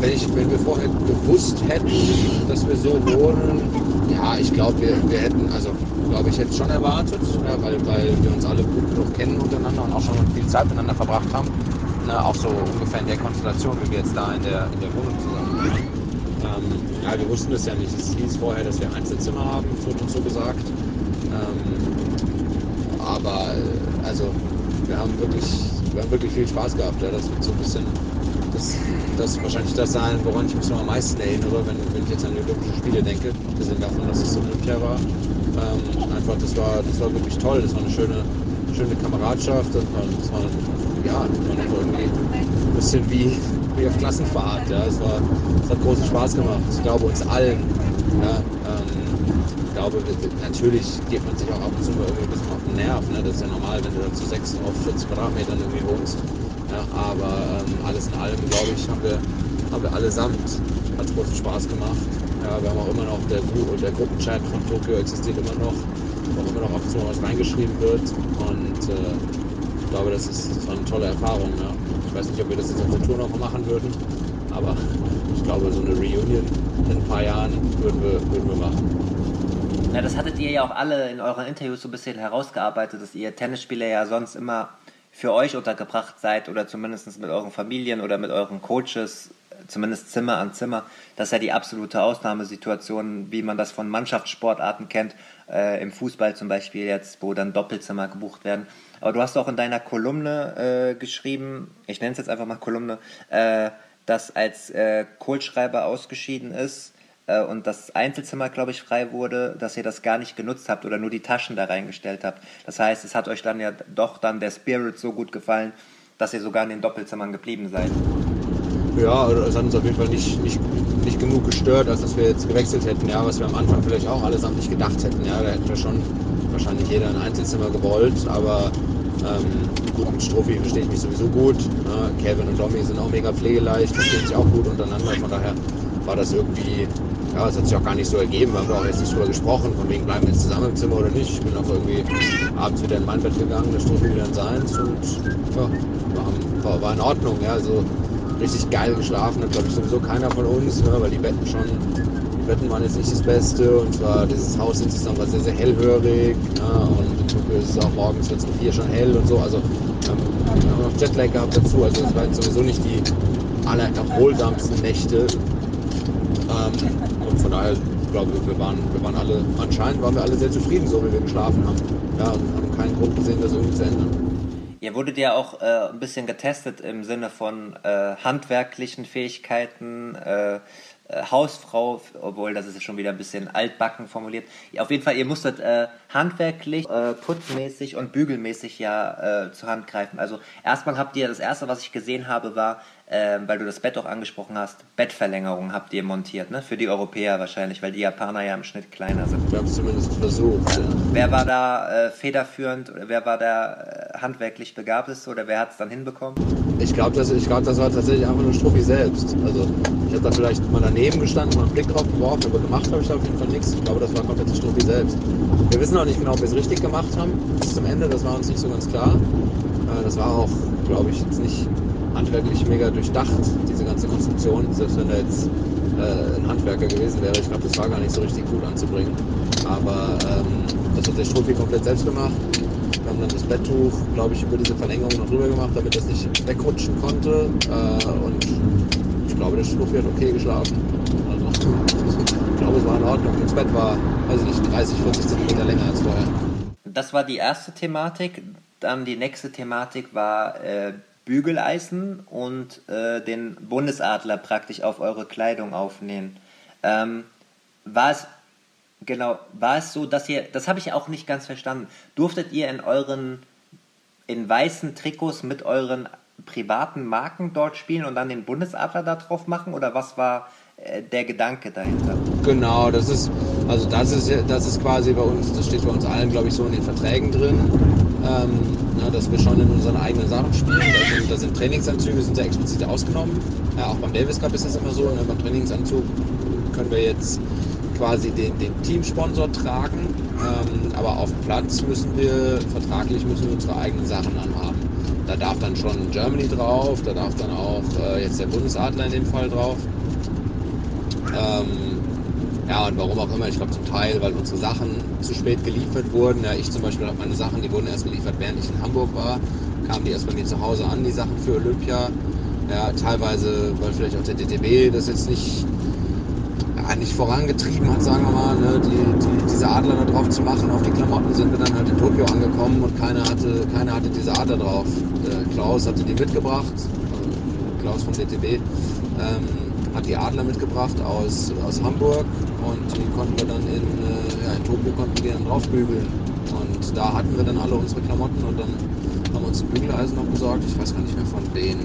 wenn, ich, wenn wir vorher gewusst hätten, dass wir so wohnen, ja, ich glaube, wir, wir hätten, also glaube ich, hätte schon erwartet, ja, weil, weil wir uns alle gut genug kennen untereinander und auch schon viel Zeit miteinander verbracht haben. Ne, auch so ungefähr in der Konstellation, wie wir jetzt da in der, in der Wohnung zusammen sind. Ähm, ja, wir wussten es ja nicht. Es hieß vorher, dass wir Einzelzimmer haben, wurde uns so gesagt. Ähm, aber also wir haben wirklich, wir haben wirklich viel Spaß gehabt. Ja. Das wird so ein bisschen das, das wahrscheinlich das sein, woran ich mich noch am meisten erinnere, wenn, wenn ich jetzt an die Olympischen Spiele denke, abgesehen davon, dass es Olympia war. Ähm, einfach, das war, das war wirklich toll. Das war eine schöne, schöne Kameradschaft. Das war, das war ja, das war irgendwie ein bisschen wie, wie auf Klassenfahrt. Ja. Es, war, es hat großen Spaß gemacht. Ich glaube uns allen. Ja. Ähm, ich glaube, natürlich geht man sich auch ab und zu mal irgendwie ein bisschen auf den Nerv. Ne? Das ist ja normal, wenn du dann zu sechs auf 40 Quadratmetern irgendwie wohnst. Ja, aber ähm, alles in allem, glaube ich, haben wir, haben wir allesamt, hat großen Spaß gemacht. Ja, wir haben auch immer noch, der, der Gruppenchat von Tokio existiert immer noch, wo immer noch ab und zu was reingeschrieben wird. Und äh, ich glaube, das, ist, das war eine tolle Erfahrung. Ja. Ich weiß nicht, ob wir das jetzt auf der Tour noch machen würden, aber ich glaube, so eine Reunion in ein paar Jahren würden wir, würden wir machen. Ja, das hattet ihr ja auch alle in euren Interviews so ein bisschen herausgearbeitet, dass ihr Tennisspieler ja sonst immer für euch untergebracht seid oder zumindest mit euren Familien oder mit euren Coaches, zumindest Zimmer an Zimmer. Das ist ja die absolute Ausnahmesituation, wie man das von Mannschaftssportarten kennt, äh, im Fußball zum Beispiel jetzt, wo dann Doppelzimmer gebucht werden. Aber du hast auch in deiner Kolumne äh, geschrieben, ich nenne es jetzt einfach mal Kolumne, äh, dass als äh, Kohlschreiber ausgeschieden ist, äh, und das Einzelzimmer, glaube ich, frei wurde, dass ihr das gar nicht genutzt habt oder nur die Taschen da reingestellt habt. Das heißt, es hat euch dann ja doch dann der Spirit so gut gefallen, dass ihr sogar in den Doppelzimmern geblieben seid. Ja, es hat uns auf jeden Fall nicht, nicht, nicht genug gestört, als dass wir jetzt gewechselt hätten, ja, was wir am Anfang vielleicht auch allesamt nicht gedacht hätten. Ja, da hätten wir schon wahrscheinlich jeder ein Einzelzimmer gewollt, aber ähm, gut, mit Strophi verstehe ich mich sowieso gut. Ne? Kevin und Domi sind auch mega pflegeleicht, verstehen sich auch gut untereinander. Von daher war das irgendwie ja, es hat sich auch gar nicht so ergeben. Wir haben da auch jetzt nicht drüber gesprochen, von wegen bleiben wir jetzt zusammen im Zimmer oder nicht. Ich bin auch irgendwie abends wieder in mein Bett gegangen, der Stoß wieder in seins und ja, war, war in Ordnung. Ja, also richtig geil geschlafen hat, glaube ich, sowieso keiner von uns, ne, weil die Betten schon, waren jetzt nicht das Beste und zwar dieses Haus insgesamt war sehr, sehr hellhörig ja, und es ist auch morgens jetzt um vier schon hell und so. Also ähm, wir haben noch Jetlag gehabt dazu, also es waren sowieso nicht die allererholsamsten Nächte. Ähm, und von daher, glaube ich, wir waren, wir waren alle, anscheinend waren wir alle sehr zufrieden, so wie wir geschlafen haben. Ja, und haben keinen Grund gesehen, das irgendwie zu ändern. Ihr wurdet ja auch äh, ein bisschen getestet im Sinne von äh, handwerklichen Fähigkeiten, äh, äh, Hausfrau, obwohl das ist schon wieder ein bisschen altbacken formuliert. Auf jeden Fall, ihr musstet äh, handwerklich, äh, putzmäßig und bügelmäßig ja äh, zur Hand greifen. Also erstmal habt ihr, das erste, was ich gesehen habe, war, äh, weil du das Bett auch angesprochen hast, Bettverlängerung habt ihr montiert, ne? Für die Europäer wahrscheinlich, weil die Japaner ja im Schnitt kleiner sind. Wir haben es zumindest versucht. Ja. Wer war da äh, federführend oder wer war da handwerklich begabtest oder wer hat es dann hinbekommen? Ich glaube, das, glaub, das war tatsächlich einfach nur Struppi selbst. Also ich habe da vielleicht mal daneben gestanden, mal einen Blick drauf geworfen, aber gemacht habe ich da auf jeden Fall nichts. Ich glaube, das war komplett Struppi selbst. Wir wissen auch nicht genau, ob wir es richtig gemacht haben bis zum Ende, das war uns nicht so ganz klar. Äh, das war auch, glaube ich, jetzt nicht handwerklich mega durchdacht, diese ganze Konstruktion, selbst wenn da jetzt äh, ein Handwerker gewesen wäre. Ich glaube, das war gar nicht so richtig gut anzubringen. Aber ähm, das hat der Struppi komplett selbst gemacht. Wir haben dann das Betttuch, glaube ich, über diese Verlängerung noch drüber gemacht, damit das nicht wegrutschen konnte. Äh, und ich glaube, der Struppi hat okay geschlafen. Also, ich glaube, es war in Ordnung. Das Bett war, weiß ich nicht, 30, 40 Zentimeter länger als vorher. Das war die erste Thematik. Dann die nächste Thematik war äh, Bügeleisen und äh, den Bundesadler praktisch auf eure Kleidung aufnähen. Ähm, war es genau, war es so, dass ihr, das habe ich auch nicht ganz verstanden, durftet ihr in euren in weißen Trikots mit euren privaten Marken dort spielen und dann den Bundesadler da drauf machen oder was war äh, der Gedanke dahinter? Genau, das ist also das ist das ist quasi bei uns, das steht bei uns allen, glaube ich, so in den Verträgen drin ähm, na, dass wir schon in unseren eigenen Sachen spielen. Da sind, da sind Trainingsanzüge sind sehr explizit ausgenommen. Ja, auch beim Davis Cup ist das immer so. Ne? Beim Trainingsanzug können wir jetzt quasi den, den Teamsponsor tragen, ähm, aber auf Platz müssen wir, vertraglich müssen wir unsere eigenen Sachen anhaben. Da darf dann schon Germany drauf, da darf dann auch äh, jetzt der Bundesadler in dem Fall drauf. Ähm, ja, und warum auch immer, ich glaube zum Teil, weil unsere Sachen zu spät geliefert wurden. Ja, ich zum Beispiel habe meine Sachen, die wurden erst geliefert, während ich in Hamburg war. Kamen die erst bei mir zu Hause an, die Sachen für Olympia. Ja, teilweise, weil vielleicht auch der DTB das jetzt nicht, nicht vorangetrieben hat, sagen wir mal, ne, die, die, diese Adler da drauf zu machen. Auf die Klamotten sind wir dann halt in Tokio angekommen und keiner hatte, keiner hatte diese Adler drauf. Äh, Klaus hatte die mitgebracht, also Klaus vom DTB. Ähm, hat die Adler mitgebracht aus, aus Hamburg und die konnten wir dann in, äh, ja, in Tokio konnten wir dann draufbügeln. Und da hatten wir dann alle unsere Klamotten und dann haben wir uns ein Bügeleisen noch besorgt. Ich weiß gar nicht mehr von den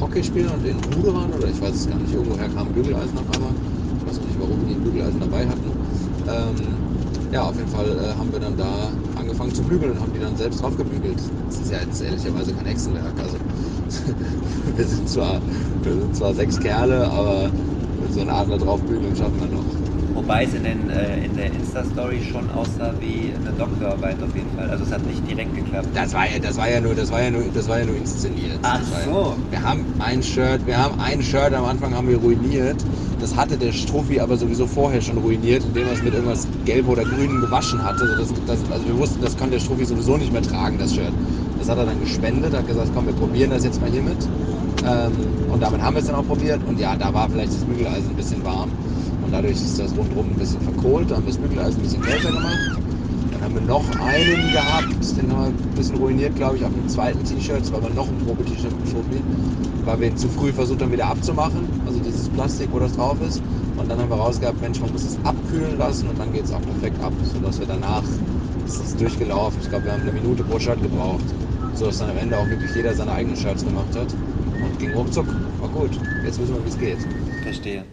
Hockeyspielern und den Ruderern oder ich weiß es gar nicht. Irgendwoher kam Bügeleisen auf einmal. Weiß nicht, warum die ein Bügeleisen dabei hatten. Ähm, ja, auf jeden Fall äh, haben wir dann da angefangen zu bügeln und haben die dann selbst draufgebügelt. Das ist ja jetzt ehrlicherweise kein Hexenwerk. Also wir sind zwar, wir sind zwar sechs Kerle, aber mit so einer Adler draufbügeln schaffen wir noch. Wobei es in, den, äh, in der Insta-Story schon aussah wie eine Doktorarbeit auf jeden Fall. Also es hat nicht direkt geklappt. Das war ja, das war ja nur, das war ja nur, das war ja nur inszeniert. Ach ja, so. wir haben ein Shirt, wir haben ein Shirt am Anfang haben wir ruiniert. Das hatte der Strophi aber sowieso vorher schon ruiniert, indem er es mit irgendwas Gelb oder Grünem gewaschen hatte. Das, das, also wir wussten, das kann der Strophi sowieso nicht mehr tragen, das Shirt. Das hat er dann gespendet, hat gesagt, komm, wir probieren das jetzt mal hiermit. Ähm, und damit haben wir es dann auch probiert. Und ja, da war vielleicht das Bügeleisen ein bisschen warm. Und dadurch ist das rundherum ein bisschen verkohlt. Da haben wir das Bügeleisen ein bisschen kälter gemacht. Dann haben wir noch einen gehabt, den haben wir ein bisschen ruiniert, glaube ich, auf dem zweiten T-Shirt. Das war aber noch ein Probe-T-Shirt mit Schofi, weil wir ihn zu früh versucht haben, wieder abzumachen. Also dieses Plastik, wo das drauf ist. Und dann haben wir rausgehabt, Mensch, man muss es abkühlen lassen und dann geht es auch perfekt ab, sodass wir danach ist es durchgelaufen. Ich glaube, wir haben eine Minute pro Shirt gebraucht so dass dann amEnde auch wirklich jeder seine eigenen Shirts gemacht hat. Und ging ruckzuck. War gut. Jetzt wissen wir, wie es geht. Verstehe.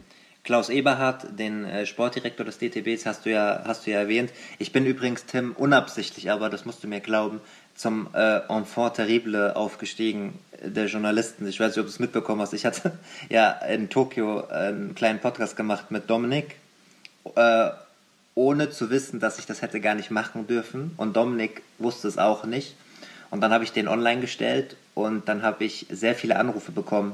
Klaus Eberhardt, den äh, Sportdirektor des DTBs, hast du ja, hast du ja erwähnt. Ich bin übrigens, Tim, unabsichtlich, aber das musst du mir glauben, zum äh, Enfant terrible aufgestiegen der Journalisten. Ich weiß nicht, ob du es mitbekommen hast. Ich hatte ja in Tokio einen kleinen Podcast gemacht mit Dominik, äh, ohne zu wissen, dass ich das hätte gar nicht machen dürfen. Und Dominik wusste es auch nicht. Und dann habe ich den online gestellt und dann habe ich sehr viele Anrufe bekommen.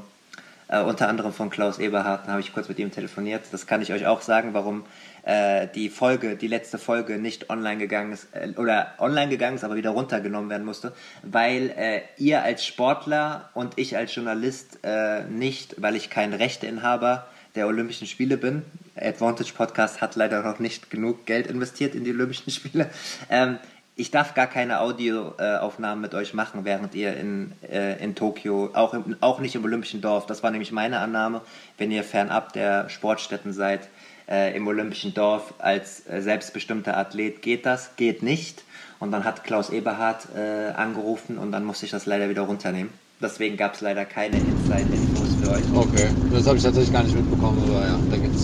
Äh, unter anderem von Klaus Eberhardt, da habe ich kurz mit ihm telefoniert. Das kann ich euch auch sagen, warum äh, die Folge, die letzte Folge nicht online gegangen ist, äh, oder online gegangen ist, aber wieder runtergenommen werden musste, weil äh, ihr als Sportler und ich als Journalist äh, nicht, weil ich kein Rechteinhaber der Olympischen Spiele bin. Advantage Podcast hat leider noch nicht genug Geld investiert in die Olympischen Spiele. Ähm, ich darf gar keine Audioaufnahmen mit euch machen, während ihr in, äh, in Tokio, auch, im, auch nicht im Olympischen Dorf, das war nämlich meine Annahme, wenn ihr fernab der Sportstätten seid, äh, im Olympischen Dorf als äh, selbstbestimmter Athlet geht das, geht nicht. Und dann hat Klaus Eberhardt äh, angerufen und dann musste ich das leider wieder runternehmen. Deswegen gab es leider keine Inside-Infos für euch. Okay, das habe ich tatsächlich gar nicht mitbekommen, aber ja, da gibt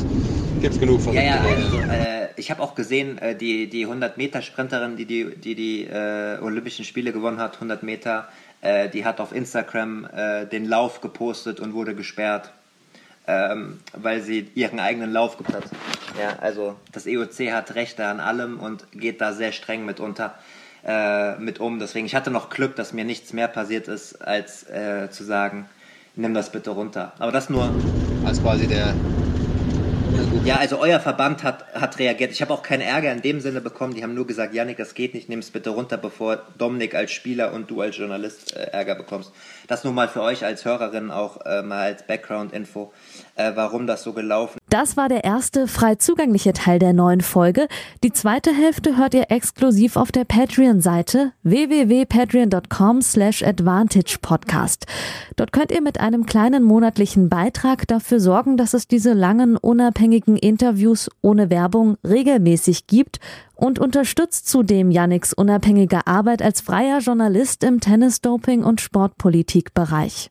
es genug von Ja, ja, also, äh, ich habe auch gesehen, äh, die, die 100-Meter-Sprinterin, die die, die, die äh, Olympischen Spiele gewonnen hat, 100 Meter, äh, die hat auf Instagram äh, den Lauf gepostet und wurde gesperrt, ähm, weil sie ihren eigenen Lauf gibt hat. Ja, also das EOC hat Rechte an allem und geht da sehr streng mit unter äh, mit um. Deswegen, ich hatte noch Glück, dass mir nichts mehr passiert ist, als äh, zu sagen, nimm das bitte runter. Aber das nur. Als quasi der. Ja, also euer Verband hat, hat reagiert. Ich habe auch keinen Ärger in dem Sinne bekommen. Die haben nur gesagt, Janik, das geht nicht, nimm es bitte runter, bevor Dominik als Spieler und du als Journalist äh, Ärger bekommst. Das nur mal für euch als Hörerin auch äh, mal als Background-Info, äh, warum das so gelaufen das war der erste frei zugängliche Teil der neuen Folge. Die zweite Hälfte hört ihr exklusiv auf der Patreon-Seite www.patreon.com slash advantagepodcast. Dort könnt ihr mit einem kleinen monatlichen Beitrag dafür sorgen, dass es diese langen, unabhängigen Interviews ohne Werbung regelmäßig gibt und unterstützt zudem Yannicks unabhängige Arbeit als freier Journalist im Tennis-Doping- und Sportpolitikbereich.